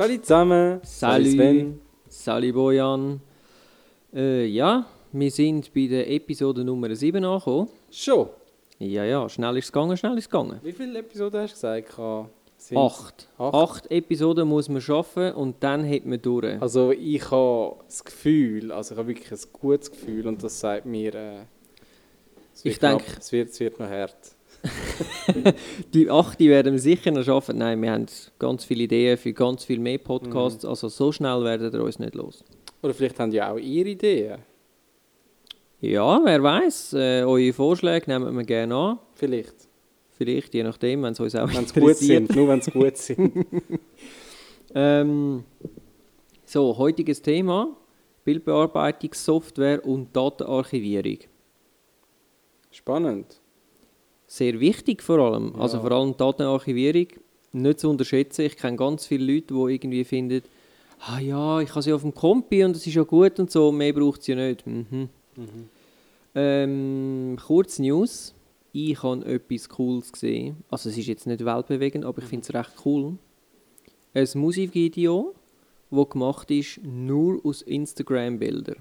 Salut zusammen. Salut. Sven. Salut Bojan. Äh, ja, wir sind bei der Episode Nummer 7 angekommen. Schon. Ja, ja, schnell ist es gegangen, schnell ist es gegangen. Wie viele Episoden hast du gesagt? Sind's? Acht. Acht. Acht Episoden muss man schaffen und dann hat man durch. Also ich habe das Gefühl, also ich habe wirklich ein gutes Gefühl und das sagt mir, äh, es, wird Ich denk- knapp, es, wird, es wird noch hart. Die acht die werden wir sicher noch schaffen. Nein, wir haben ganz viele Ideen für ganz viel mehr Podcasts. Also so schnell werden wir uns nicht los. Oder vielleicht haben die auch ihre Ideen. Ja, wer weiß. Äh, eure Vorschläge nehmen wir gerne an. Vielleicht. Vielleicht, je nachdem, wenn es uns auch Wenn sie gut sind. Nur wenn sie gut sind. Ähm, so, heutiges Thema: Bildbearbeitungssoftware und Datenarchivierung. Spannend. Sehr wichtig vor allem. Ja. Also vor allem Datenarchivierung nicht zu unterschätzen. Ich kenne ganz viele Leute, die irgendwie finden, ah ja, ich habe sie auf dem Kompi und das ist ja gut und so, mehr braucht sie ja nicht. Mhm. Ähm, kurz News. Ich habe etwas Cooles gesehen. Also es ist jetzt nicht weltbewegend, aber ich finde es recht cool. Ein Musikvideo, das gemacht ist nur aus Instagram-Bildern.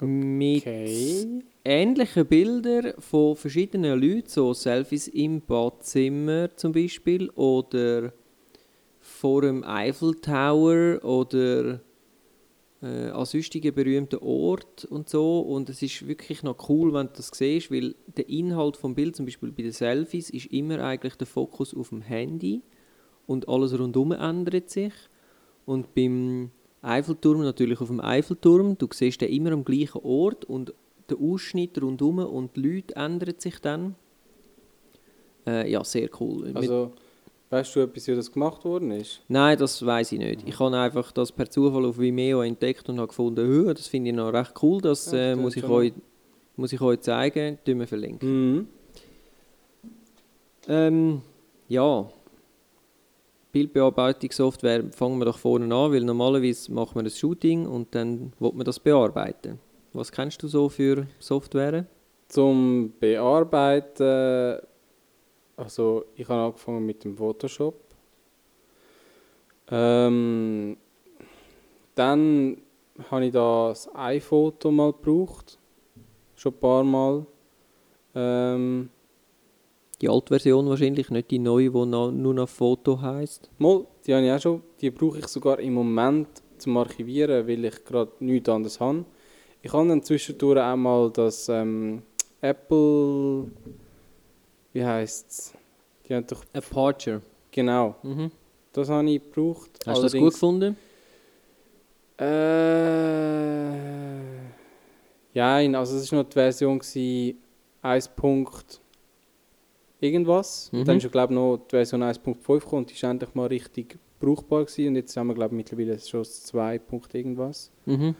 Mit Okay. ähnlichen Bildern von verschiedenen Leuten, so Selfies im Badzimmer zum Beispiel oder vor dem Eiffel Tower oder äh, an sonstigen berühmten Ort und so. Und es ist wirklich noch cool, wenn du das siehst, weil der Inhalt vom Bild, zum Beispiel bei den Selfies, ist immer eigentlich der Fokus auf dem Handy und alles rundum ändert sich. Und beim Eiffelturm natürlich auf dem Eiffelturm, du siehst den immer am gleichen Ort und der Ausschnitt rundum und die Leute ändern sich dann. Äh, ja, sehr cool. Also, weißt du etwas, wie das gemacht worden ist? Nein, das weiß ich nicht. Ich habe einfach das per Zufall auf Vimeo entdeckt und habe gefunden, «Hö, das finde ich noch recht cool, das äh, muss, ich euch, muss ich euch zeigen, tun wir verlinken. Mhm. Ähm, ja, Bildbearbeitungssoftware fangen wir doch vorne an, weil normalerweise macht man ein Shooting und dann will man das bearbeiten. Was kennst du so für Software? Zum Bearbeiten, also ich habe angefangen mit dem Photoshop. Ähm, dann habe ich das iPhoto mal gebraucht, schon ein paar Mal. Ähm, Die Altversion wahrscheinlich, nicht die neue, die nur noch Foto heißt. mal, die habe ich auch schon, die brauche ich sogar im Moment zum Archivieren, weil ich gerade nichts anderes habe. Ich habe dann zwischendurch auch mal das ähm, Apple, wie heisst es? Die haben doch, Aperture. genau, Mhm. das habe ich gebraucht. Hast du das gut Allerdings- gefunden? Äh, ja, also es war noch die Version gewesen, 1. Punkt irgendwas. Mhm. Und dann ist ja, glaube ich, noch die Version 1.5 gekommen und die ist endlich mal richtig brauchbar gewesen. Und jetzt haben wir, glaube ich, mittlerweile schon das 2. Punkt irgendwas. Mhm.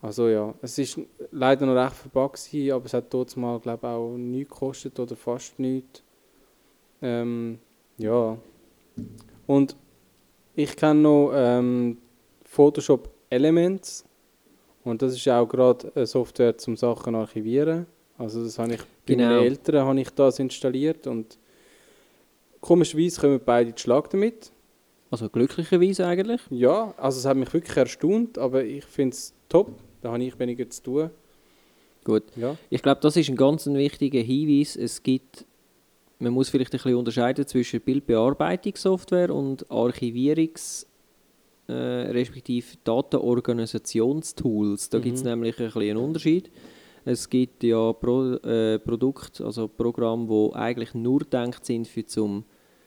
Also ja, es ist leider noch recht gewesen, aber es hat dort mal, glaube auch nichts gekostet oder fast nichts. Ähm, ja. Und ich kenne noch ähm, Photoshop Elements und das ist auch gerade eine Software zum Sachen archivieren. Also das habe ich bei Genau. meinen Eltern habe ich das installiert und komischerweise kommen beide zu Schlag damit. Also glücklicherweise eigentlich. Ja, also es hat mich wirklich erstaunt, aber ich finde es top. Da habe ich weniger zu tun. Gut. Ja. Ich glaube, das ist ein ganz wichtiger Hinweis. Es gibt, man muss vielleicht ein bisschen unterscheiden zwischen Bildbearbeitungssoftware und Archivierungs- äh, respektive Datenorganisationstools. Da gibt es Mhm. nämlich ein bisschen einen Unterschied. Es gibt ja Pro, äh, Produkte, also Programme, die eigentlich nur gedacht sind, für zum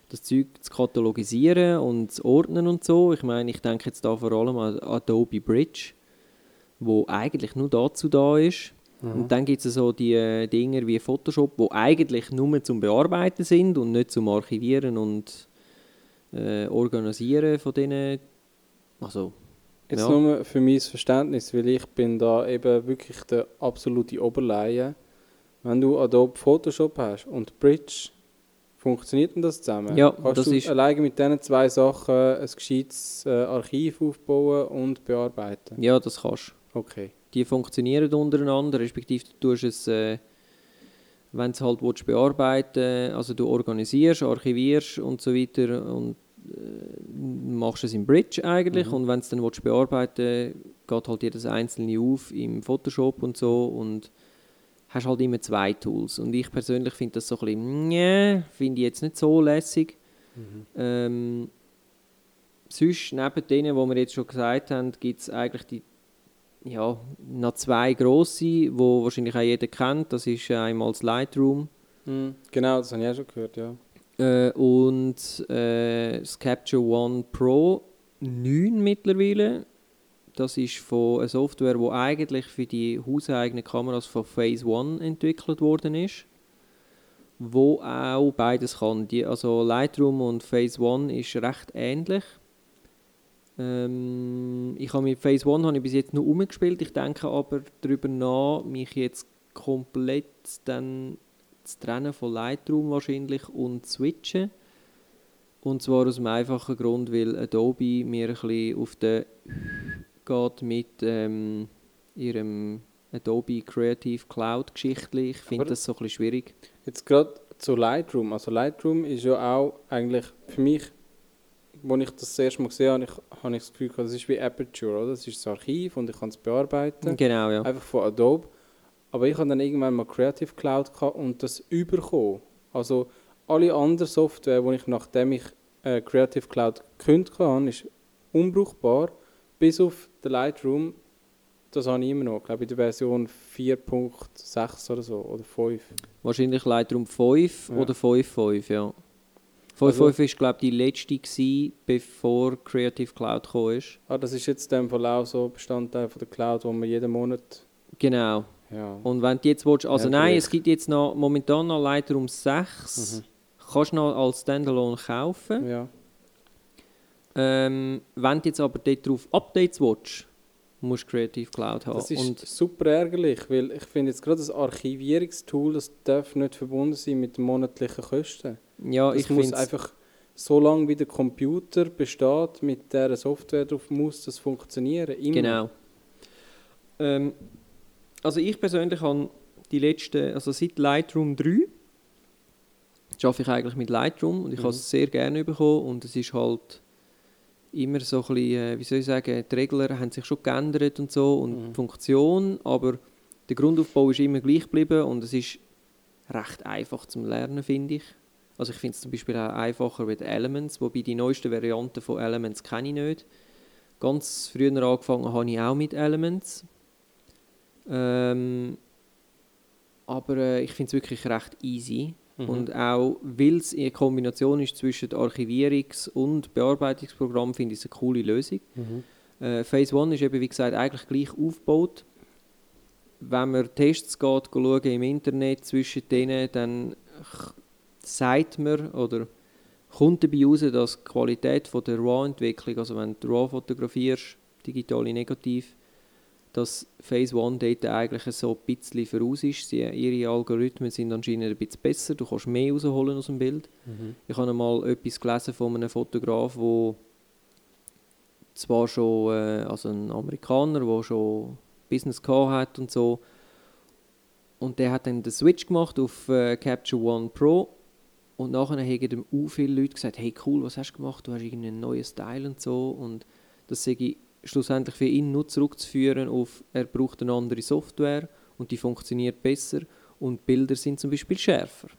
das Zeug zu katalogisieren und zu ordnen und so. Ich meine, ich denke jetzt da vor allem an Adobe Bridge, wo eigentlich nur dazu da ist. Und dann gibt es so die äh, Dinge wie Photoshop, wo eigentlich nur zum Bearbeiten sind und nicht zum Archivieren und äh, Organisieren von denen. Also, Jetzt Ja. nur für mein Verständnis, weil ich bin da eben wirklich der absolute Oberleihe. Wenn du Adobe Photoshop hast und Bridge, funktioniert denn das zusammen? Ja, Kannst das du ist- alleine mit diesen zwei Sachen ein gescheites äh, Archiv aufbauen und bearbeiten? ja, das kannst du. Okay. Die funktionieren untereinander, respektive du tust es, äh, wenn du es halt willst, bearbeiten also du organisierst, archivierst und so weiter und machst du es im Bridge eigentlich Mhm. und wenn du es dann willst bearbeiten geht halt jedes einzelne auf im Photoshop und so und hast halt immer zwei Tools. Und ich persönlich finde das so ein bisschen, nee, finde ich jetzt nicht so lässig. Mhm. Ähm, sonst, neben denen, die wir jetzt schon gesagt haben, gibt es eigentlich die, ja, noch zwei grosse, die wahrscheinlich auch jeder kennt. Das ist einmal das Lightroom Mhm. Genau, das habe ich auch schon gehört, ja. Äh, und äh, das Capture One Pro 9 mittlerweile. Das ist von einer Software, die eigentlich für die hauseigenen Kameras von Phase One entwickelt worden ist. Wo auch beides kann. Die, also Lightroom und Phase One ist recht ähnlich. Ähm, ich habe mit Phase One habe ich bis jetzt nur umgespielt. Ich denke aber darüber nach, mich jetzt komplett dann zu trennen von Lightroom wahrscheinlich und switchen. Und zwar aus dem einfachen Grund, weil Adobe mir ein bisschen auf den geht mit ähm, ihrem Adobe Creative Cloud Geschichtli. Ich finde das so ein bisschen schwierig. Jetzt gerade zu Lightroom. Also Lightroom ist ja auch eigentlich für mich, als ich das, das erste Mal gesehen habe, ich, habe ich das Gefühl, das ist wie Aperture, oder? Das ist das Archiv und ich kann es bearbeiten. Genau, ja. Einfach von Adobe. Aber ich habe dann irgendwann mal Creative Cloud gehabt und das überkommen. Also alle anderen Software, die ich nachdem ich äh, Creative Cloud gekündigt habe, ist unbrauchbar. Bis auf den Lightroom, das habe ich immer noch. Ich glaube in der Version 4.6 oder so, oder 5. Wahrscheinlich Lightroom 5 Ja. oder 5.5, ja. 5.5 Also- war, glaube ich, die letzte, gewesen, bevor Creative Cloud gekommen ist. Ah, das ist jetzt dem Fall auch so Bestandteil von der Cloud, wo man jeden Monat... Genau. Ja. Und wenn du jetzt willst, also Ja, nein, es gibt jetzt noch momentan noch Lightroom 6. Mhm. Kannst du noch als Standalone kaufen. ja. Ähm, wenn du jetzt aber dort drauf Updates willst, musst du Creative Cloud haben. Das ist Und super ärgerlich, weil ich finde jetzt gerade das Archivierungstool, das darf nicht verbunden sein mit monatlichen Kosten. ja, Das ich muss finde einfach so lange wie der Computer besteht, mit der Software drauf muss das funktionieren. Immer. Genau. Ähm, also ich persönlich habe die letzten, also seit Lightroom 3 arbeite ich eigentlich mit Lightroom und ich Mhm. habe es sehr gerne bekommen und es ist halt immer so ein bisschen, äh, wie soll ich sagen, die Regler haben sich schon geändert und so und Mhm. die Funktion, aber der Grundaufbau ist immer gleich geblieben und es ist recht einfach zum Lernen, finde ich. Also ich finde es zum Beispiel auch einfacher mit Elements, wobei die neuesten Varianten von Elements kenne ich nicht. Ganz früher angefangen habe ich auch mit Elements. Ähm, aber äh, ich finde es wirklich recht easy. Mhm. Und auch, weil es eine Kombination ist zwischen Archivierungs- und Bearbeitungsprogramm, finde ich es eine coole Lösung. Mhm. Äh, Phase 1 ist eben, wie gesagt, eigentlich gleich aufgebaut. Wenn man Tests geht, schauen im Internet zwischen denen, dann sagt man oder kommt dabei raus, dass die Qualität von der RAW-Entwicklung, also wenn du RAW fotografierst, digitale Negativ, dass Phase 1 dort eigentlich so ein bisschen voraus ist. Sie, ihre Algorithmen sind anscheinend ein bisschen besser, du kannst mehr rausholen aus dem Bild. Mhm. Ich habe mal etwas gelesen von einem Fotograf, der zwar schon, äh, also ein Amerikaner, der schon Business gehabt hat und so. Und der hat dann den Switch gemacht auf äh, Capture One Pro. Und nachher haben ihm auch viele Leute gesagt, hey cool, was hast du gemacht? Du hast irgendeinen neuen Style und so. Und das sage ich schlussendlich für ihn nur zurückzuführen auf, er braucht eine andere Software und die funktioniert besser und Bilder sind zum Beispiel schärfer.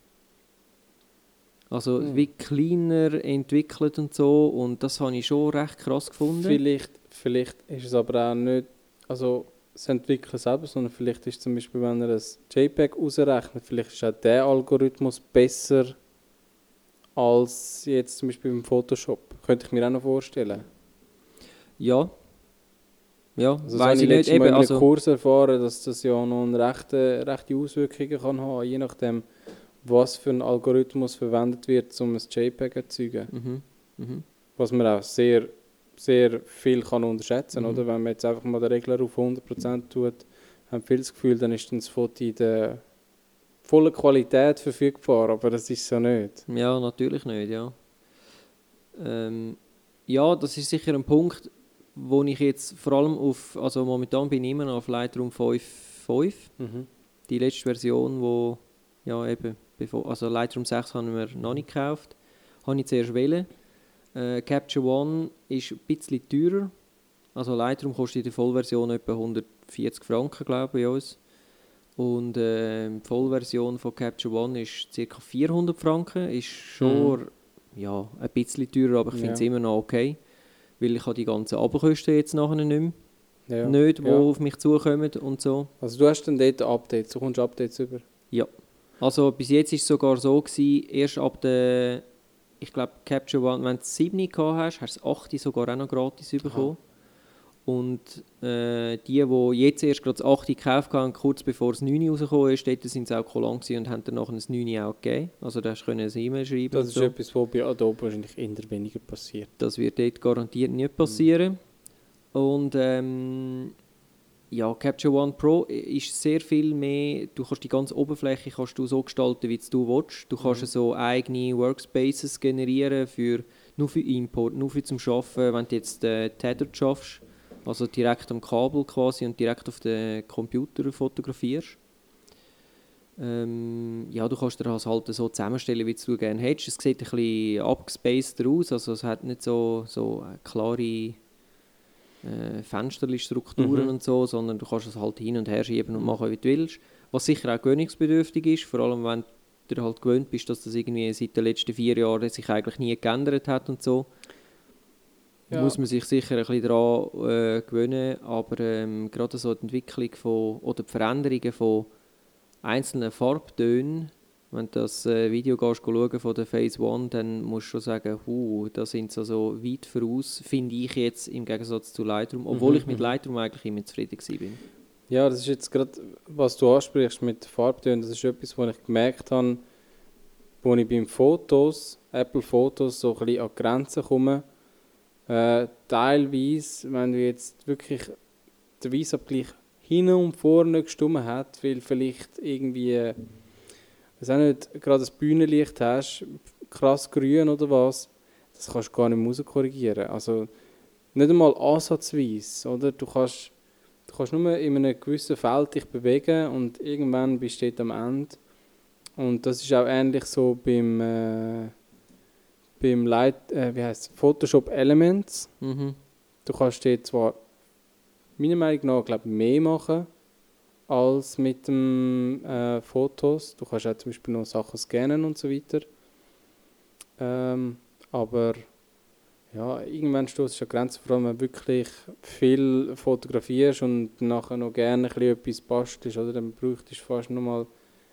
Also Mhm. wie kleiner entwickelt und so und das habe ich schon recht krass gefunden. Vielleicht, vielleicht ist es aber auch nicht, also das Entwickeln selber, sondern vielleicht ist zum Beispiel, wenn er ein JPEG ausrechnet, vielleicht ist auch der Algorithmus besser als jetzt zum Beispiel im Photoshop. Könnte ich mir auch noch vorstellen. Ja. Ja, Also weiß ich ich nicht. letztes Mal Eben, in also, Kurs erfahren, dass das ja noch eine rechte, rechte Auswirkungen kann haben, je nachdem, was für ein Algorithmus verwendet wird, um ein JPEG zu erzeugen. mhm, mhm. Was man auch sehr, sehr viel kann unterschätzen Mhm. oder? Wenn man jetzt einfach mal den Regler auf 100% tut, haben viele das Gefühl, dann ist dann das Foto in der vollen Qualität verfügbar, aber das ist so nicht. Ja, natürlich nicht, ja. Ähm, ja, das ist sicher ein Punkt, wo ich jetzt vor allem auf, also momentan bin ich immer noch auf Lightroom 5.5, Mhm. die letzte Version, wo, ja eben, bevor, also Lightroom 6 haben wir noch nicht gekauft, habe ich zuerst wählen. Äh, Capture One ist ein bisschen teurer. Also Lightroom kostet in der Vollversion etwa 140 Franken, glaube ich, bei uns. Und äh, die Vollversion von Capture One ist ca. 400 Franken. Ist schon ja, ein bisschen teurer, aber ich finde es Ja. immer noch okay. Weil ich habe die ganzen Abkosten jetzt nachher nicht mehr. Ja. Nicht, die Ja. auf mich zukommen und so. Also du hast dann dort Updates, du kommst Updates über. Also bis jetzt war es sogar so, gewesen, erst ab der, ich glaube, Capture One, wenn du 7 gehabt hast, hast du das 8 sogar auch noch gratis bekommen. Und äh, die, die jetzt erst gerade das 8 gekauft haben, kurz bevor das 9 rausgekommen ist, dort sind sie auch kolon und haben dann nachher das 9 auch gegeben. Also da hast du können ein E-Mail schreiben Das ist so. etwas, was bei Adobe wahrscheinlich eher weniger passiert. Das wird dort garantiert nicht passieren. Und ähm, ja, Capture One Pro ist sehr viel mehr, du kannst die ganze Oberfläche kannst du so gestalten, wie du willst. Du kannst Mhm. so eigene Workspaces generieren, für, nur für Import, nur für zum Arbeiten, wenn du jetzt äh, Tethered schaffst, also direkt am Kabel quasi und direkt auf den Computer fotografierst. Ähm, ja, du kannst dir das halt so zusammenstellen, wie du gerne hättest. Es sieht ein bisschen abgespaced aus, also es hat nicht so, so klare äh, Fensterli-Strukturen Mhm. und so, sondern du kannst es halt hin und her schieben und machen, wie du willst. Was sicher auch gewöhnungsbedürftig ist, vor allem wenn du halt gewöhnt bist, dass das irgendwie seit den letzten vier Jahren sich eigentlich nie geändert hat und so. Ja. Muss man sich sicher ein bisschen daran äh, gewöhnen, aber ähm, gerade so die Entwicklung von, oder die Veränderungen von einzelnen Farbtönen, wenn du das äh, Video gehst, schauen von der Phase One, dann musst du schon sagen, huh, da sind sie so weit voraus, finde ich jetzt im Gegensatz zu Lightroom, obwohl Mhm, ich mit mhm. Lightroom eigentlich immer zufrieden bin. Ja, das ist jetzt gerade, was du ansprichst mit Farbtönen, das ist etwas, was ich gemerkt habe, wo ich beim Fotos, Apple Fotos, so ein bisschen an Grenzen komme. Äh, teilweise, wenn du jetzt wirklich den Weissabgleich hin und vorne gestummen hat, weil vielleicht irgendwie, weiß auch nicht, gerade das Bühnenlicht hast, krass grün oder was, das kannst du gar nicht mehr rauskorrigieren. Also nicht einmal ansatzweise, oder? Du kannst Du kannst nur in einem gewissen Feld dich bewegen und irgendwann bist du am Ende. Und das ist auch ähnlich so beim, äh, beim Light, äh, wie heißt Photoshop Elements. Mhm. Du kannst dort zwar meiner Meinung nach glaub, mehr machen als mit dem äh, Fotos. Du kannst auch zum Beispiel noch Sachen scannen und so weiter. Ähm, aber ja, irgendwann stößt du an Grenzen, vor allem wenn du wirklich viel fotografierst und nachher noch gerne ein bisschen etwas bastelst, oder? dann bräuchtest du fast noch mal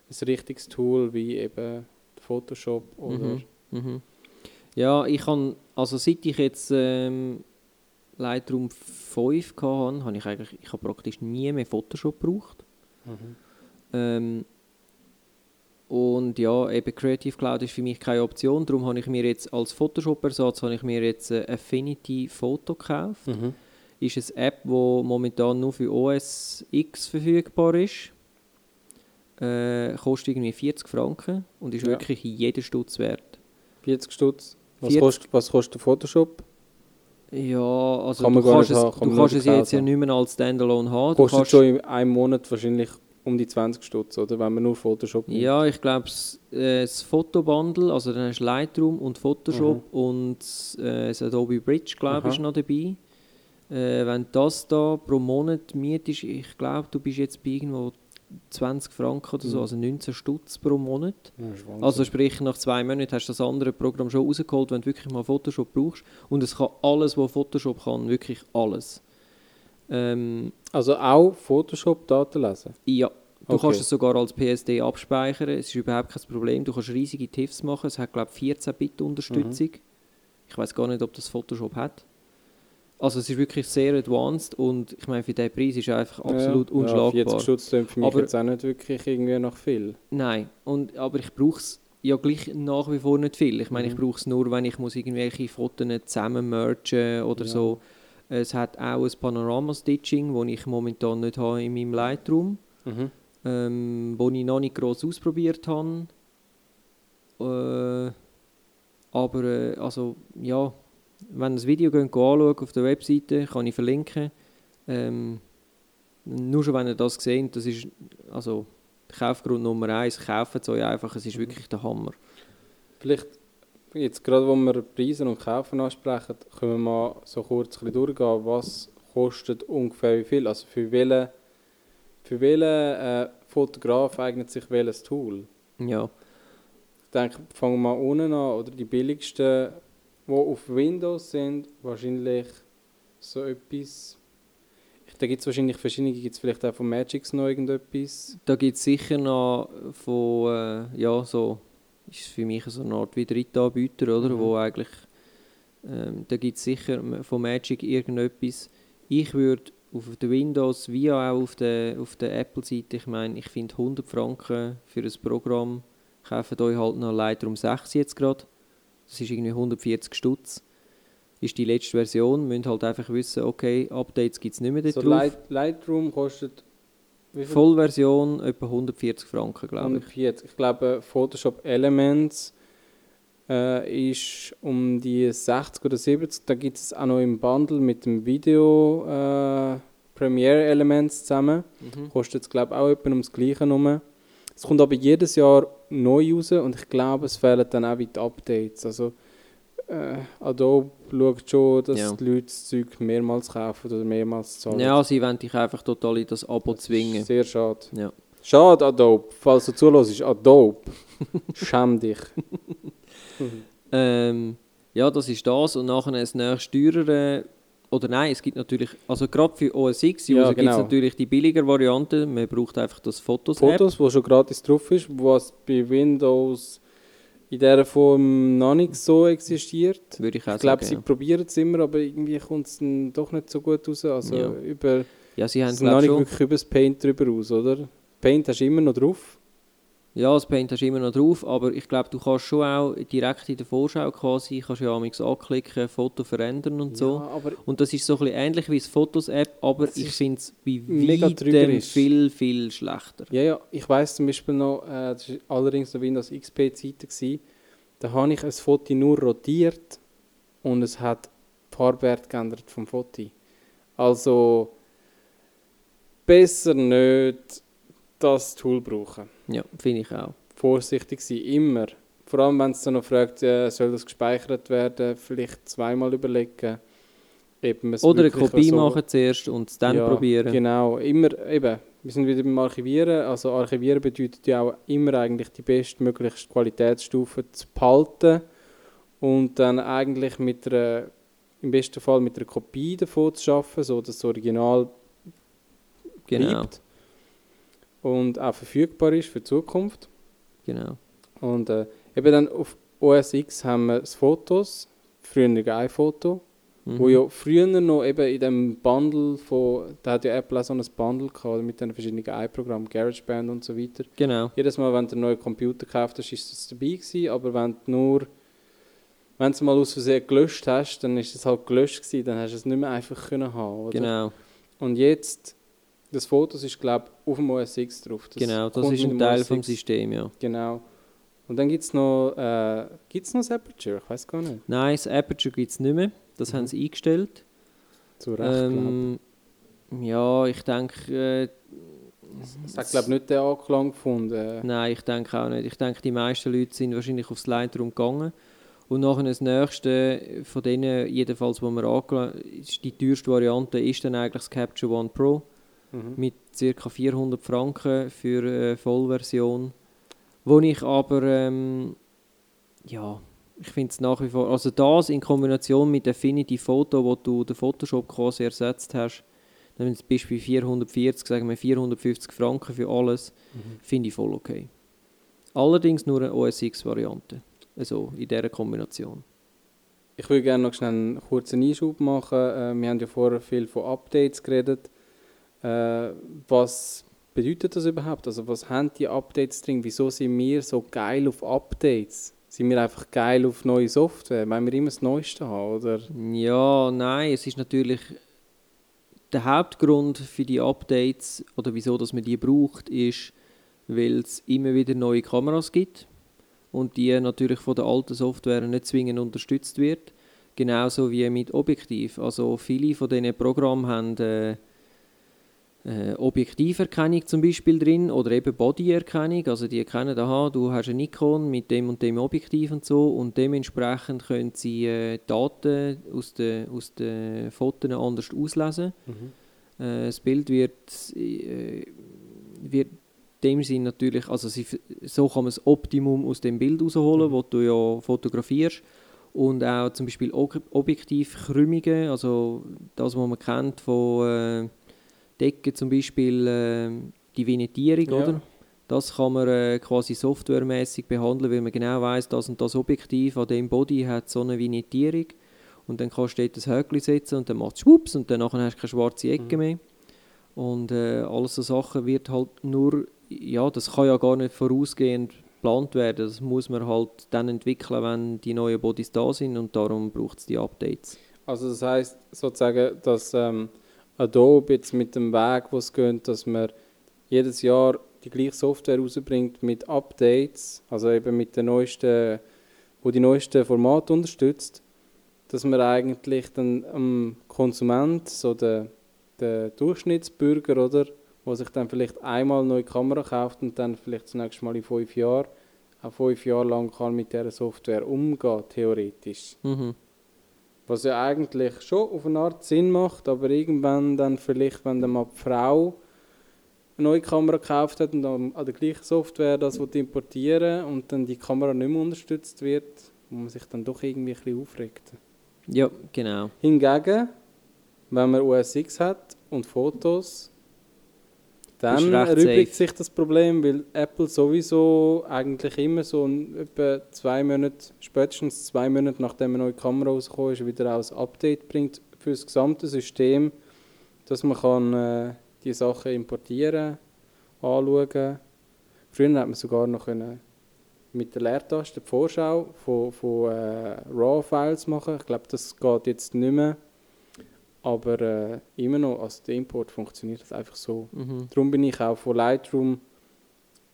ein richtiges Tool wie eben Photoshop oder Mhm. Mhm. Ja, ich kann, also seit ich jetzt ähm, Lightroom 5 hatte, habe ich eigentlich, ich habe praktisch nie mehr Photoshop gebraucht. Mhm. Ähm, und ja, eben Creative Cloud ist für mich keine Option, darum habe ich mir jetzt als Photoshop-Ersatz habe ich mir jetzt äh, Affinity Photo gekauft. Mhm. Ist eine App, die momentan nur für OS X verfügbar ist. Äh, kostet irgendwie 40 Franken und ist Ja. wirklich jeden Stutz wert. 40 Stutz. Was 40. kostet, was kostet Photoshop? Ja, also Kann man du kannst nicht es, haben, kann du kannst es jetzt ja nicht mehr als Standalone haben. Du Kostet schon in einem Monat wahrscheinlich um die 20 Stutz, oder? Wenn man nur Photoshop nimmt. ja, ich glaube, das, äh, das Fotobundle, also dann hast du Lightroom und Photoshop und äh, das Adobe Bridge, glaube ich, Aha. ist noch dabei. Äh, wenn das da pro Monat mietest, ich glaube, du bist jetzt bei irgendwo 20 Franken oder so, Mhm. also 19 Stutz pro Monat. Ja. Also sprich, nach zwei Monaten hast du das andere Programm schon rausgeholt, wenn du wirklich mal Photoshop brauchst. Und es kann alles, was Photoshop kann, wirklich alles. Ähm, also auch Photoshop-Daten lesen? ja, du Okay. kannst es sogar als PSD abspeichern, es ist überhaupt kein Problem. Du kannst riesige TIFFs machen, es hat glaube ich 14-Bit-Unterstützung. Mhm. Ich weiß gar nicht, ob das Photoshop hat. Also es ist wirklich sehr advanced und ich meine, für diesen Preis ist es einfach absolut ja, unschlagbar. Ja, 40 Stutz klingt für mich Aber- jetzt auch nicht wirklich irgendwie nach viel. Nein, und, aber ich brauche es ja gleich nach wie vor nicht viel. Ich meine, ich Mhm. brauche es nur, wenn ich muss irgendwelche Fotos zusammen mergen oder Ja. so. Es hat auch ein Panorama-Stitching, das ich momentan nicht habe in meinem Lightroom, Mhm. ähm, wo ich noch nicht gross ausprobiert habe. Äh, aber äh, also, ja, wenn ihr das Video geht, anschauen auf der Webseite, kann ich verlinken. Ähm, nur schon wenn ihr das seht, das ist also Kaufgrund Nummer eins, kauft es euch einfach, es ist Mhm. wirklich der Hammer. Vielleicht jetzt gerade, wo wir Preise und Kaufen ansprechen, können wir mal so kurz ein durchgehen, was kostet ungefähr wie viel, also für welchen für welchen äh, Fotograf eignet sich welches Tool? Ja. Ich denke, fangen wir mal unten an, oder die billigsten, die auf Windows sind, wahrscheinlich so etwas. Da gibt es wahrscheinlich verschiedene, gibt es vielleicht auch von Magix noch irgendetwas. Da gibt es sicher noch von, äh, ja, so, ist für mich so eine Art wie Drittanbieter, oder? Mhm. Wo eigentlich, ähm, da gibt es sicher von Magic irgendetwas. Ich würde auf der Windows wie auch auf der, auf der Apple-Seite, ich meine, ich finde 100 Franken für ein Programm, kauft euch halt noch Lightroom 6 jetzt gerade. Das ist irgendwie 140 Stutz. Ist die letzte Version, müsst halt einfach wissen, okay, Updates gibt es nicht mehr dort So drauf. Light, Lightroom kostet? Vollversion etwa 140 Franken, glaube ich. 140. Ich glaube, Photoshop Elements äh, ist um die 60 oder 70. Da gibt es auch noch im Bundle mit dem Video äh, Premiere Elements zusammen. Mhm. Kostet es, glaube ich, auch etwa ums Gleiche rum. Es kommt aber jedes Jahr neu raus und ich glaube, es fehlen dann auch wieder Updates. Also äh, Adobe schaut schon, dass Ja. die Leute das Zeug mehrmals kaufen oder mehrmals zahlen. Ja, sie wollen dich einfach total in das Abo Das zwingen. Sehr schade. Ja. Schade, Adobe. Falls du zuhörst, Adobe. Schäm dich. Ähm, ja, das ist das. Und nachher das nächste teurere. Oder nein, es gibt natürlich, also gerade für OS X Ja, User gibt es genau. natürlich die billiger Variante. Man braucht einfach das Fotos-App. Fotos, wo schon gratis drauf ist, was bei Windows in dieser Form noch nicht so existiert. Würde ich auch Ich glaube, sie probieren es immer, aber irgendwie kommt es dann doch nicht so gut raus. Also Ja. über, ja. ja, sie haben es noch nicht schon. wirklich über das Paint drüber raus, oder? Paint hast du immer noch drauf. Ja, das Paint hast du immer noch drauf, aber ich glaube, du kannst schon auch direkt in der Vorschau quasi, kannst ja amigs anklicken, Foto verändern und so. Ja, Und das ist so ein bisschen ähnlich wie das Fotos-App, aber ich finde es bei weitem viel, viel schlechter. Ja, ja, ich weiß zum Beispiel noch, äh, das war allerdings noch Windows XP-Zeiten, da habe ich ein Foto nur rotiert und es hat die Farbwert geändert vom Foto. Also besser nicht das Tool brauchen. Ja, finde ich auch. Vorsichtig sein, immer. Vor allem, wenn es dann noch fragt, äh, soll das gespeichert werden, vielleicht zweimal überlegen. Es Oder eine Kopie so- machen zuerst und es dann ja, probieren. Genau, immer eben. Wir sind wieder beim Archivieren. Also Archivieren bedeutet ja auch immer eigentlich die bestmöglichste Qualitätsstufe zu behalten und dann eigentlich mit einer, im besten Fall mit einer Kopie davon zu schaffen, so dass das Original Genau, bleibt und auch verfügbar ist für die Zukunft. genau. Und äh, eben dann auf OS X haben wir das Fotos, früher ein Foto, Mhm. wo ja früher noch eben in dem Bundle von, da hat ja Apple auch so ein Bundle gehabt mit den verschiedenen i-Programmen, GarageBand und so weiter. Genau, Jedes Mal, wenn du einen neuen Computer gekauft hast, ist das dabei gewesen, aber wenn du nur, wenn du es mal aus Versehen gelöscht hast, dann ist es halt gelöscht gewesen, dann hast du es nicht mehr einfach können haben, oder? genau, Und jetzt, das Fotos ist glaube ich auf dem OS X drauf. Das genau. Das ist ein Teil vom. System, ja. Genau. Und dann gibt es noch, äh, gibt's noch das Aperture? Ich weiß gar nicht. Nein, das Aperture gibt es nicht mehr. Das Mhm. haben sie eingestellt. Zu Recht, Ähm, ja, ich denke, äh, hat, glaube ich, nicht den Anklang gefunden. Nein, ich denke auch nicht. Ich denke, die meisten Leute sind wahrscheinlich aufs Lightroom gegangen. Und nachher das nächste von denen, jedenfalls, wo wir angeschaut ist die teuerste Variante, ist dann eigentlich das Capture One Pro mhm. mit ca. 400 Franken für eine Vollversion. Wo ich aber, ähm, ja, ich finde es nach wie vor, also das in Kombination mit Affinity Photo, wo du den Photoshop quasi ersetzt hast, dann bist du bei 440, sagen wir 450 Franken für alles, Mhm. finde ich voll okay. Allerdings nur eine OS X-Variante, also in dieser Kombination. Ich würde gerne noch schnell einen kurzen Einschub machen. Äh, wir haben ja vorher viel von Updates geredet. Äh, was bedeutet das überhaupt? Also was haben die Updates drin? Wieso sind wir so geil auf Updates? Sind wir einfach geil auf neue Software? Wollen wir immer das Neueste haben? Oder? Ja, nein, es ist natürlich der Hauptgrund für die Updates oder wieso dass man die braucht, ist, weil es immer wieder neue Kameras gibt und die natürlich von der alten Software nicht zwingend unterstützt wird. Genauso wie mit Objektiv. Also viele von diesen Programmen haben äh, äh, Objektiverkennung zum Beispiel drin oder eben Bodyerkennung. Also die erkennen, aha, du hast ein Nikon mit dem und dem Objektiv und so und dementsprechend können sie äh, Daten aus den, aus den Fotos anders auslesen. Mhm. Äh, das Bild wird, äh, wird dem Sinn natürlich, also sie, so kann man das Optimum aus dem Bild rausholen, Mhm. wo du ja fotografierst. Und auch zum Beispiel Ob- Objektivkrümmungen, also das, was man kennt von Decken zum Beispiel, äh, die Vignettierung, Ja. oder? Das kann man äh, quasi softwaremäßig behandeln, weil man genau weiß, das und das Objektiv an dem Body hat so eine Vignettierung. Und dann kannst du dort ein Häkchen setzen und dann macht es schwupps und dann hast du keine schwarze Ecke Mhm. mehr. Und äh, alles so Sachen wird halt nur, ja, das kann ja gar nicht vorausgehend geplant werden. Das muss man halt dann entwickeln, wenn die neuen Bodies da sind und darum braucht es die Updates. Also das heißt sozusagen, dass ähm, Adobe jetzt mit dem Weg, wo es geht, dass man jedes Jahr die gleiche Software rausbringt mit Updates, also eben mit den neuesten, wo die neuesten Formate unterstützt, dass man eigentlich dann am Konsument, so der, der Durchschnittsbürger, oder, der sich dann vielleicht einmal eine neue Kamera kauft und dann vielleicht das nächste Mal in fünf Jahren, auch fünf Jahre lang kann mit dieser Software umgehen, theoretisch. Mhm. Was ja eigentlich schon auf eine Art Sinn macht, aber irgendwann dann vielleicht, wenn dann mal die Frau eine neue Kamera gekauft hat und an, an der gleichen Software das importieren und dann die Kamera nicht mehr unterstützt wird, wo man sich dann doch irgendwie ein bisschen aufregt. Ja, genau. Hingegen, wenn man OS X hat und Fotos, dann erübrigt sich das Problem, weil Apple sowieso eigentlich immer so etwa zwei Monate, spätestens zwei Monate nachdem eine neue Kamera rausgekommen ist, wieder auch ein Update bringt für das gesamte System, dass man kann, äh, die Sachen importieren, anschauen. Früher hat man sogar noch können mit der Leertaste die Vorschau von, von äh, RAW-Files machen. Ich glaube, das geht jetzt nicht mehr. Aber äh, immer noch, also der Import funktioniert halt einfach so. Mhm. Darum bin ich auch von Lightroom.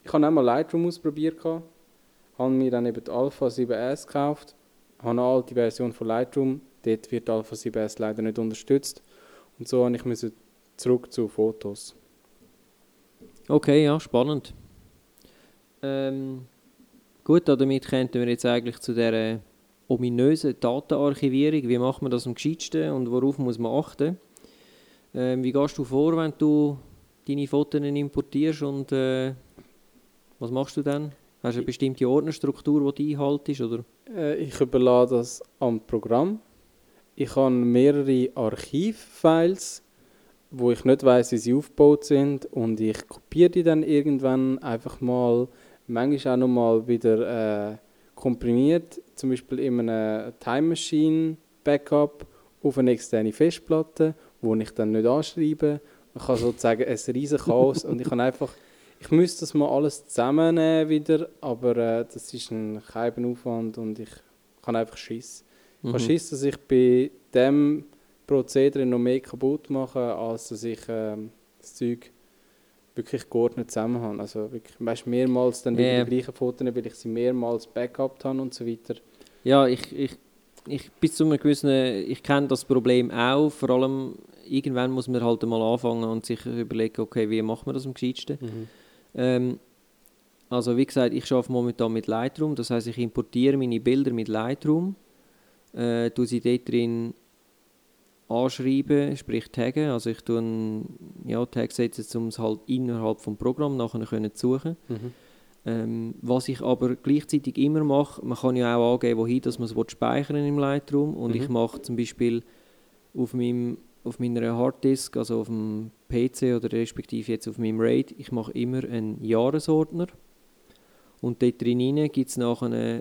Ich habe einmal Lightroom ausprobiert, habe mir dann eben die Alpha 7S gekauft, habe eine alte Version von Lightroom. Dort wird Alpha 7S leider nicht unterstützt. Und so habe ich müssen zurück zu Fotos. Okay, ja, spannend. Ähm, gut, damit könnten wir jetzt eigentlich zu der ominösen Datenarchivierung. Wie macht man das am gescheitsten und worauf muss man achten? Ähm, wie gehst du vor, wenn du deine Fotos importierst und äh, was machst du dann? Hast du eine bestimmte Ordnerstruktur, die du einhaltest? Oder? Äh, ich überlasse das am Programm. Ich habe mehrere Archivfiles, wo ich nicht weiß, wie sie aufgebaut sind und ich kopiere die dann irgendwann einfach mal, manchmal auch nochmal wieder äh, komprimiert, zum Beispiel in einem Time Machine Backup auf eine externe Festplatte, wo ich dann nicht anschreibe. Ich habe sozusagen ein riesen Chaos und ich kann einfach, ich müsste das mal alles zusammennehmen wieder, aber äh, das ist ein Aufwand und ich kann einfach Schiss. Ich habe Mhm. Schiss, dass ich bei dem Prozedere noch mehr kaputt mache, als dass ich ähm, das Zeug wirklich geordnet zusammen habe. Also wirklich, weißt, mehrmals dann wieder Ja. die gleichen Fotos, weil ich sie mehrmals backupt habe und so weiter. Ja, ich, ich, ich bis zu einem gewissen, ich kenne das Problem auch, vor allem irgendwann muss man halt mal anfangen und sich überlegen, okay, wie macht man das am gescheitsten? Ähm, also wie gesagt, ich arbeite momentan mit Lightroom, das heißt, ich importiere meine Bilder mit Lightroom, äh, tue sie dort drin anschreiben, sprich taggen, also ich tue einen ja, Tag setzen, um es halt innerhalb vom Programm nachher können zu suchen. Mhm. Ähm, was ich aber gleichzeitig immer mache, man kann ja auch angeben, wohin dass man es speichern im Lightroom und Mhm. ich mache zum Beispiel auf, meinem, auf meiner Harddisk, also auf dem PC oder respektive jetzt auf meinem RAID, ich mache immer einen Jahresordner und dort drin gibt es nachher eine,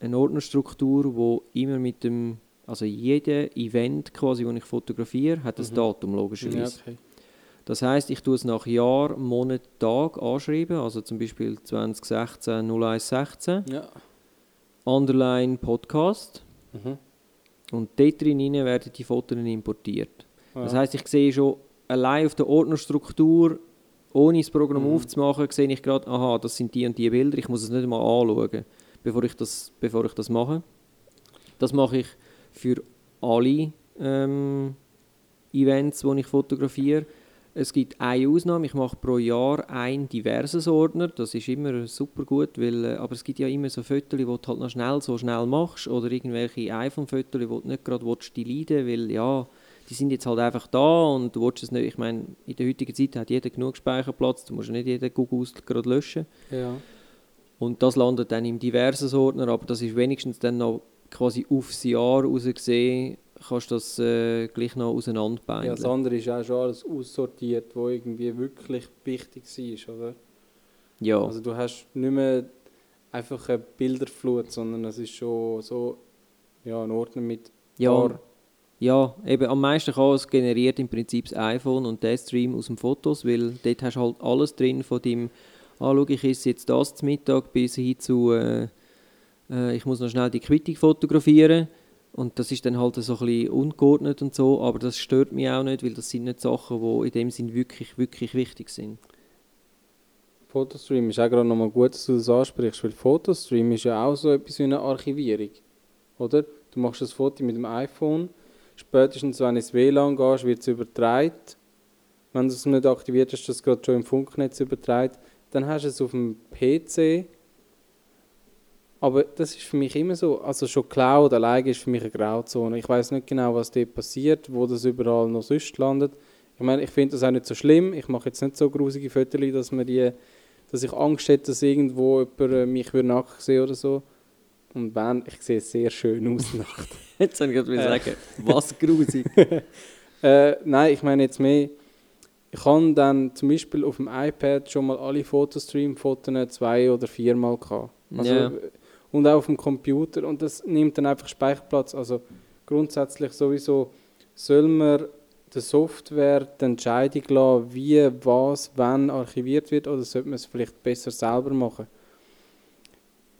eine Ordnerstruktur, wo immer mit dem, also jeder Event quasi, den ich fotografiere, hat ein Mhm. Datum logischerweise. Ja, okay. Das heißt, ich tue es nach Jahr, Monat, Tag anschreiben, also zum Beispiel 2016 0116, Ja. Underline Podcast Mhm. und dort drin werden die Fotos importiert. Das Ja. heißt, ich sehe schon allein auf der Ordnerstruktur, ohne das Programm Mhm. aufzumachen, sehe ich gerade, aha, das sind die und die Bilder, ich muss es nicht mal anschauen, bevor ich das, bevor ich das mache. Das mache ich für alle ähm, Events, die ich fotografiere. Es gibt eine Ausnahme, ich mache pro Jahr einen diverses Ordner, das ist immer super gut, weil, äh, aber es gibt ja immer so Fotos, die du halt noch schnell so schnell machst oder irgendwelche iPhone-Fotos, die du nicht gerade willst, deleten weil ja, die sind jetzt halt einfach da und du willst es nicht, ich meine, in der heutigen Zeit hat jeder genug Speicherplatz, du musst nicht jeden Google gerade löschen. Ja. Und das landet dann im diverses Ordner, aber das ist wenigstens dann noch quasi aufs Jahr raus gesehen, kannst du das äh, gleich noch Ja, auseinanderbeindeln. das andere ist auch schon alles aussortiert, was irgendwie wirklich wichtig war, oder? ja. Also du hast nicht mehr einfach eine Bilderflut, sondern es ist schon so ja, ein Ordner mit Ja, Ja, eben am meisten kann es generiert im Prinzip das iPhone und der Stream aus dem Fotos, weil dort hast du halt alles drin von deinem, ah, schau, ich esse jetzt das zum Mittag bis hin zu, äh, äh, ich muss noch schnell die Quittung fotografieren und das ist dann halt so ein bisschen ungeordnet und so, aber das stört mich auch nicht, weil das sind nicht Sachen, die in dem Sinn wirklich, wirklich wichtig sind. Fotostream ist auch gerade nochmal gut, dass du das ansprichst, weil Fotostream ist ja auch so etwas wie eine Archivierung, oder? Du machst das Foto mit dem iPhone, spätestens wenn du ins WLAN gehst, wird es übertragen. Wenn du es nicht aktiviert hast, das gerade schon im Funknetz übertragen, dann hast du es auf dem PC. Aber das ist für mich immer so, also schon Cloud alleine ist für mich eine Grauzone. Ich weiß nicht genau, was dort passiert, wo das überall noch sonst landet. Ich meine, ich finde das auch nicht so schlimm. Ich mache jetzt nicht so grusige Fotos, dass man die dass ich Angst hätte, dass irgendwo jemand äh, mich würde nackt sehen oder so. Und wenn, ich sehe sehr schön aus nackt. Jetzt soll ich gerade Äh. sagen, was grusig. äh, nein, ich meine jetzt mehr, ich habe dann zum Beispiel auf dem iPad schon mal alle Fotostream-Fotos zwei- oder viermal gehabt. Also, Ja. Und auch auf dem Computer. Und das nimmt dann einfach Speicherplatz. Also grundsätzlich sowieso soll man der Software die Entscheidung lassen, wie, was, wann archiviert wird, oder sollte man es vielleicht besser selber machen?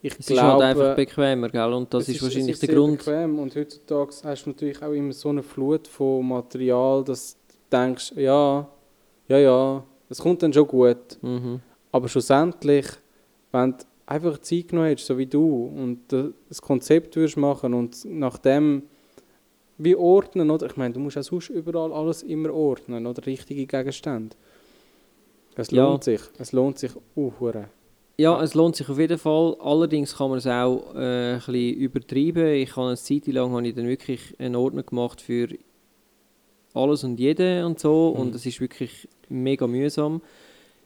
Ich Es ist halt einfach bequemer, gell? Und das es ist, wahrscheinlich es der Grund. Bequem. Und heutzutage hast du natürlich auch immer so eine Flut von Material, dass du denkst, ja, ja, ja, es kommt dann schon gut. Mhm. Aber schlussendlich, wenn du einfach Zeit genommen hättest, so wie du, und das Konzept würdest machen und nach dem wie ordnen, oder? Ich meine, du musst auch sonst überall alles immer ordnen, oder? Richtige Gegenstände. Es Ja. lohnt sich. Es lohnt sich hure. Ja, es lohnt sich auf jeden Fall. Allerdings kann man es auch äh, ein bisschen übertreiben. Ich habe eine Zeit lang habe ich dann wirklich einen Ordner gemacht für alles und jeden und so Mhm. und es ist wirklich mega mühsam.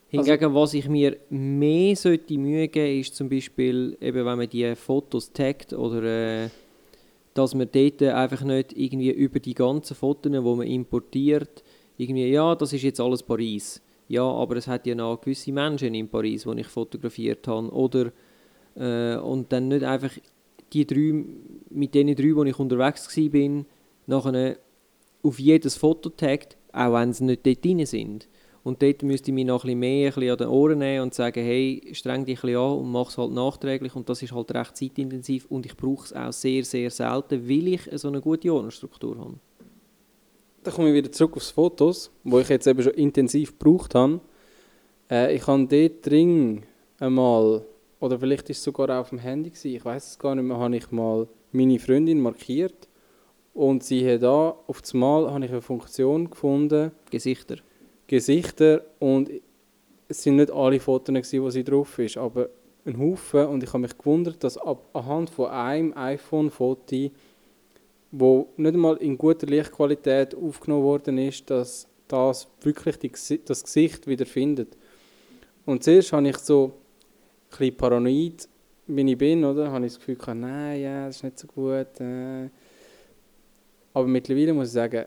Hingegen, was ich mir mehr sollte Mühe geben, ist zum Beispiel, eben, wenn man die Fotos taggt oder äh, dass man dort einfach nicht irgendwie über die ganzen Fotos, die man importiert, irgendwie, ja, das ist jetzt alles Paris. Ja, aber es hat ja noch gewisse Menschen in Paris, die ich fotografiert habe. Oder, äh, und dann nicht einfach die drei, mit den drei, wo ich unterwegs war, nachher auf jedes Foto taggt, auch wenn sie nicht dort drin sind. Und dort müsste ich mich noch ein bisschen mehr ein bisschen an den Ohren nehmen und sagen, hey, streng dich ein bisschen an und mach es halt nachträglich. Und das ist halt recht zeitintensiv und ich brauche es auch sehr, sehr selten, weil ich so eine gute Ordnerstruktur habe. Dann komme ich wieder zurück aufs Fotos, wo ich jetzt eben schon intensiv gebraucht habe. Äh, ich habe dort drin einmal, oder vielleicht ist es sogar auch auf dem Handy gewesen, ich weiß es gar nicht mehr, habe ich mal meine Freundin markiert und siehe da, auf das Mal habe ich eine Funktion gefunden, Gesichter. Gesichter und es sind nicht alle Fotos gewesen, wo sie drauf ist, aber ein Haufen und ich habe mich gewundert, dass ab, anhand von einem iPhone-Foto, wo nicht einmal in guter Lichtqualität aufgenommen worden ist, dass das wirklich die, das Gesicht wieder findet. Und zuerst habe ich so ein bisschen paranoid, wie ich bin, oder? Habe ich das Gefühl nein, ja, das ist nicht so gut. Äh. Aber mittlerweile muss ich sagen,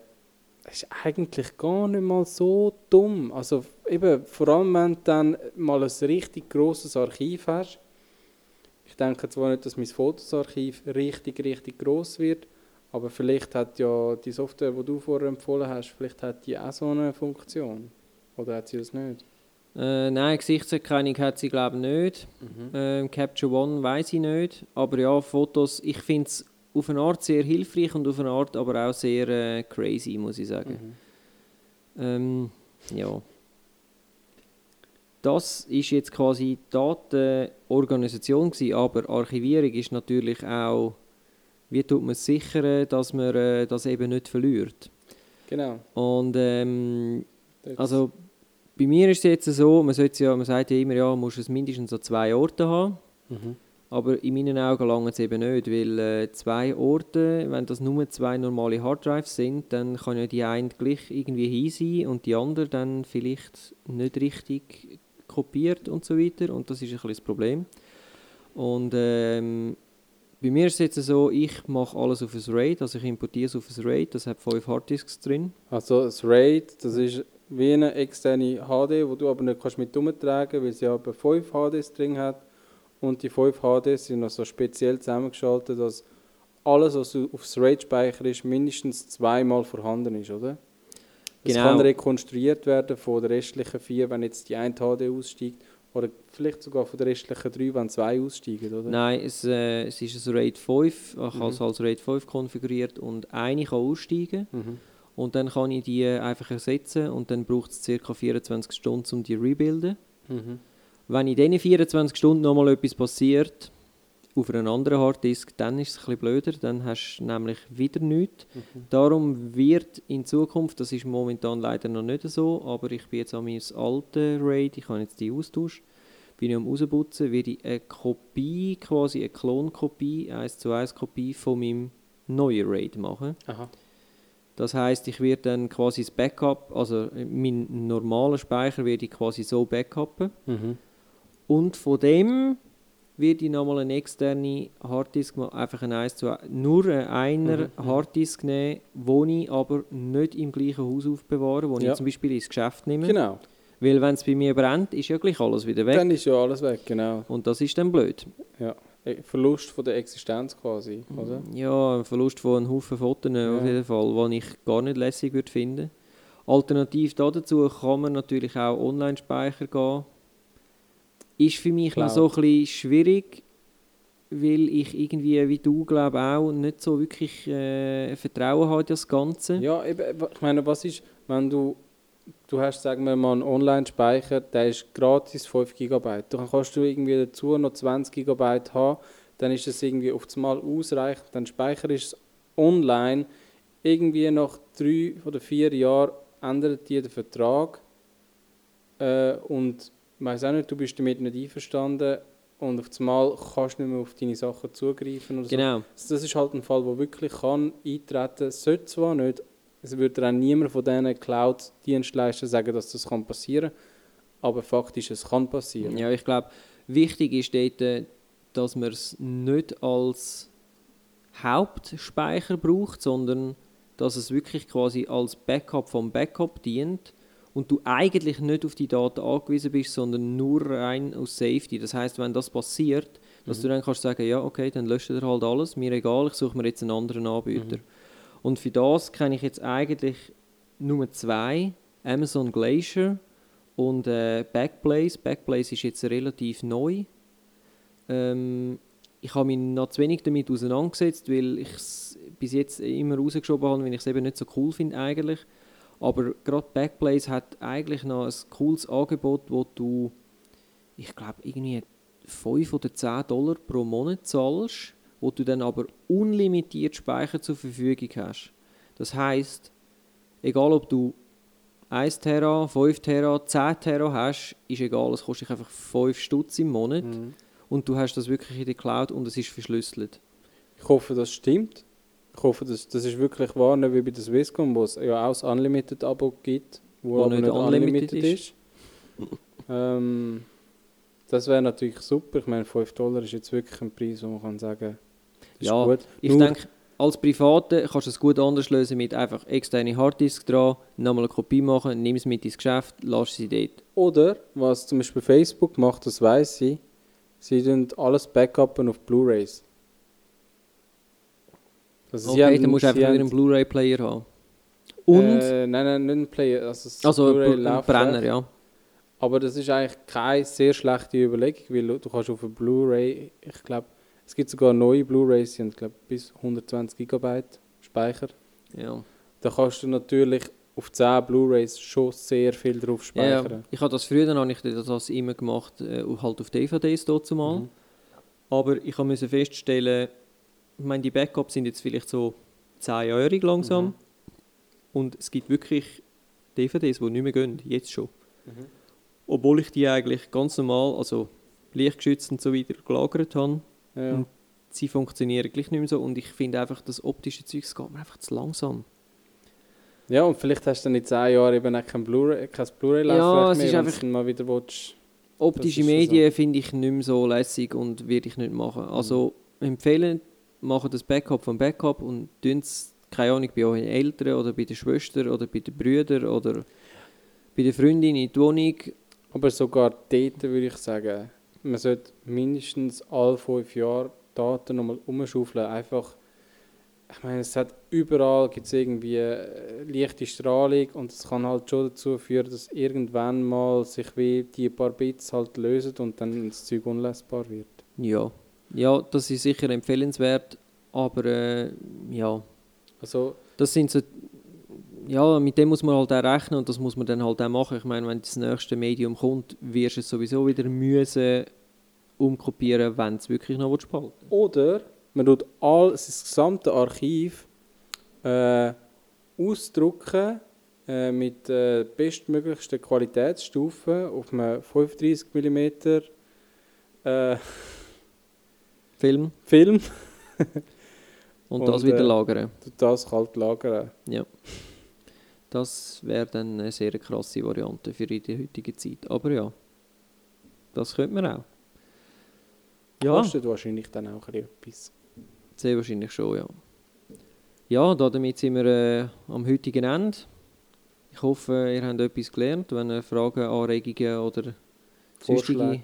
ist eigentlich gar nicht mal so dumm. Also eben, vor allem wenn du dann mal ein richtig grosses Archiv hast. Ich denke zwar nicht, dass mein Fotosarchiv richtig, richtig groß wird, aber vielleicht hat ja die Software, die du vorher empfohlen hast, vielleicht hat die auch so eine Funktion. Oder hat sie das nicht? Äh, nein, Gesichtserkennung hat sie glaube ich nicht. Ähm, Capture One weiß ich nicht. Aber ja, Fotos, ich finde es auf eine Art sehr hilfreich und auf eine Art aber auch sehr äh, crazy, muss ich sagen. Mhm. Ähm, ja. Das ist jetzt quasi die Datenorganisation gewesen, aber Archivierung ist natürlich auch, wie tut man es sichern, dass man äh, das eben nicht verliert. Genau. Und ähm, Also bei mir ist es jetzt so, man, ja, man sagt ja immer, ja, man muss es mindestens an zwei Orten haben. Mhm. Aber in meinen Augen lange es eben nicht, weil äh, zwei Orte, wenn das nur zwei normale Harddrives sind, dann kann ja die eine gleich irgendwie hin sein und die andere dann vielleicht nicht richtig kopiert und so weiter. Und das ist ein bisschen das Problem. Und ähm, bei mir ist es jetzt so, ich mache alles auf ein RAID, also ich importiere es auf ein RAID, das hat fünf Harddisks drin. Also das RAID, das ist wie eine externe HD, wo du aber nicht kannst mit umtragen, weil sie aber 5 HDs drin hat und die 5 HDs sind noch so speziell zusammengeschaltet, dass alles, was aufs RAID speicher ist, mindestens zweimal vorhanden ist, oder? Es Genau. kann rekonstruiert werden von den restlichen vier, wenn jetzt die eine HD aussteigt, oder vielleicht sogar von den restlichen drei, wenn zwei aussteigen, oder? Nein, es, äh, es ist ein RAID 5, ich habe es Mhm. als RAID 5 konfiguriert und eine kann aussteigen. Mhm. Und dann kann ich die einfach ersetzen und dann braucht es ca. 24 Stunden, um die zu rebuilden. Mhm. Wenn in diesen 24 Stunden nochmal etwas passiert, auf einem anderen Harddisk, dann ist es ein bisschen blöder, dann hast du nämlich wieder nichts. Mhm. Darum wird in Zukunft, das ist momentan leider noch nicht so, aber ich bin jetzt an meinem alten RAID, ich habe jetzt die austauscht, bin ich am rausputzen, werde ich eine Kopie, quasi eine Klonkopie, 1 zu 1 Kopie von meinem neuen RAID machen. Aha. Das heißt, ich werde dann quasi das Backup, also meinen normalen Speicher werde ich quasi so backuppen. Mhm. Und von dem werde ich nochmal eine externe Harddisk, einfach ein 1 zu 1, nur einer Mhm, mhm. Harddisk nehmen, die ich aber nicht im gleichen Haus aufbewahre, wo Ja. ich zum Beispiel ins Geschäft nehme. Genau. Weil wenn es bei mir brennt, ist ja gleich alles wieder weg. Dann ist ja alles weg, genau. Und das ist dann blöd. Eh, Verlust von der Existenz quasi, oder? Ja, ein Verlust von einem Haufen Fotos Ja. auf jeden Fall, den ich gar nicht lässig würde finden. Alternativ dazu kann man natürlich auch Online-Speicher gehen. Ist für mich noch Cloud. so ein bisschen schwierig, weil ich irgendwie, wie du glaube auch, nicht so wirklich äh, Vertrauen habe das Ganze. Ja, eben, ich meine, was ist, wenn du, du hast, sagen wir mal, einen Online-Speicher, der ist gratis 5 GB. Dann kannst du irgendwie dazu noch 20 GB haben, dann ist es irgendwie auf das Mal ausreichend, dann speicherst du es online. Irgendwie nach drei oder vier Jahren ändert dir der Vertrag äh, und ich weiß auch nicht, du bist damit nicht einverstanden und auf das Mal kannst du nicht mehr auf deine Sachen zugreifen oder so. Genau. Also Das ist halt ein Fall, wo wirklich kann eintreten, sollte zwar nicht, es würde auch niemand von diesen Cloud-Dienstleistern sagen, dass das kann passieren aber faktisch, es kann passieren. Ja, ich glaube, wichtig ist dort, äh, dass man es nicht als Hauptspeicher braucht, sondern dass es wirklich quasi als Backup vom Backup dient und du eigentlich nicht auf die Daten angewiesen bist, sondern nur rein aus Safety. Das heißt, wenn das passiert, dass Mhm. du dann kannst sagen, ja, okay, dann löscht er halt alles, mir egal, ich suche mir jetzt einen anderen Anbieter. Mhm. Und für das kenne ich jetzt eigentlich nur zwei, Amazon Glacier und äh, Backblaze. Backblaze ist jetzt relativ neu. Ähm, ich habe mich noch zu wenig damit auseinandergesetzt, weil ich es bis jetzt immer rausgeschoben habe, weil ich es eben nicht so cool finde eigentlich. Aber gerade Backblaze hat eigentlich noch ein cooles Angebot, wo du, ich glaube, irgendwie 5 oder 10 Dollar pro Monat zahlst, wo du dann aber unlimitiert Speicher zur Verfügung hast. Das heißt, egal ob du 1 Tera, 5 Tera, 10 Tera hast, ist egal, es kostet dich einfach 5 Stutz im Monat Mhm. und du hast das wirklich in der Cloud und es ist verschlüsselt. Ich hoffe, das stimmt. Hoffe, das, das ist wirklich wahr, nicht wie bei der Swisscom, wo es ja auch das Unlimited-Abo gibt, wo, Wo aber nicht unlimited unlimited ist. ähm, das wäre natürlich super. Ich meine, 5 Dollar ist jetzt wirklich ein Preis, wo man kann sagen ist Ja, gut. Ich Nur- denke, als Private kannst du es gut anders lösen mit einfach externe Harddisk dran, nochmal eine Kopie machen, nimm es mit ins Geschäft, lass sie dort. Oder, was zum Beispiel Facebook macht, das weiß ich, sie tun alles backuppen auf Blu-Rays. Also Okay, dann musst du einfach einen Blu-ray-Player haben. Und, Äh, nein, nein, nicht ein Player. Also, das also ein Brenner, ja. Aber das ist eigentlich keine sehr schlechte Überlegung, weil du- kannst auf eine Blu-ray, ich glaube, es gibt sogar neue Blu-rays, die haben glaub, bis 120 GB Speicher. ja. Da kannst du natürlich auf 10 Blu-rays schon sehr viel drauf Ja, ja. speichern. Ich habe das früher, dann habe ich das immer gemacht, äh, halt auf DVDs dort mal. Mhm. Aber ich musste feststellen, ich meine, die Backups sind jetzt vielleicht so 10 Jahre langsam. Mhm. Und es gibt wirklich DVDs, die nicht mehr gehen, jetzt schon. Mhm. Obwohl ich die eigentlich ganz normal, also lichtgeschützt und so weiter, gelagert habe. Ja. Und sie funktionieren gleich nicht mehr so. Und ich finde einfach, das optische Zeug es geht mir einfach zu langsam. ja, und vielleicht hast du dann in 10 Jahren eben auch kein Blu-ray kein Blu-ray Ja, mehr, wenn einfach- du mal wieder willst. Optische Medien finde ich nicht mehr so lässig und würde ich nicht machen. Also empfehlen, machen das Backup vom Backup und tun es, keine Ahnung, bei euren Eltern oder bei der Schwester oder bei den Brüdern oder bei der Freundin in die Wohnung. Aber sogar dort würde ich sagen, man sollte mindestens alle fünf Jahre Daten nochmal umschaufeln. Einfach, ich meine, es hat überall gibt's irgendwie äh, leichte Strahlung und es kann halt schon dazu führen, dass irgendwann mal sich wie die paar Bits halt lösen und dann das Zeug unlesbar wird. Ja, ja, das ist sicher empfehlenswert, aber äh, ja, Also, das sind so, ja, mit dem muss man halt auch rechnen und das muss man dann halt auch machen. Ich meine, wenn das nächste Medium kommt, wirst du es sowieso wieder müssen umkopieren, wenn es wirklich noch willst behalten oder man tut all das gesamte Archiv äh, ausdrucken äh, mit äh, bestmöglichsten Qualitätsstufen auf einem 35 mm Film Film. und, Und, das wieder äh, lagern. Das kalt lagern. Ja. Das wäre dann eine sehr krasse Variante für in der heutigen Zeit. Aber ja, das könnte man auch. Ja, Kostet wahrscheinlich dann auch etwas. sehr wahrscheinlich schon, ja. Ja, da damit sind wir äh, am heutigen Ende. Ich hoffe, ihr habt etwas gelernt. Wenn ihr Fragen, Anregungen oder sonstige,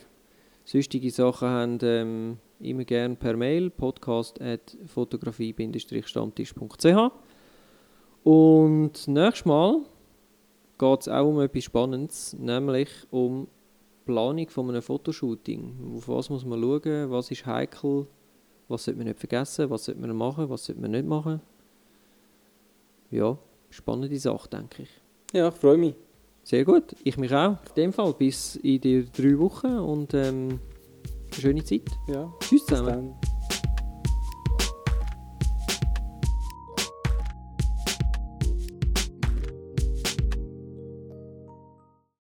sonstige Sachen habt, ähm, immer gerne per Mail podcast.fotografie-stammtisch.ch Und nächstes Mal geht es auch um etwas Spannendes, nämlich um die Planung von einem Fotoshooting. Auf was muss man schauen, was ist heikel, was sollte man nicht vergessen, was sollte man machen, was sollte man nicht machen. Ja, spannende Sache, denke ich. Ja, ich freue mich. Sehr gut, ich mich auch. In dem Fall bis in die drei Wochen und ähm, schöne Zeit. Ja, Tschüss zusammen.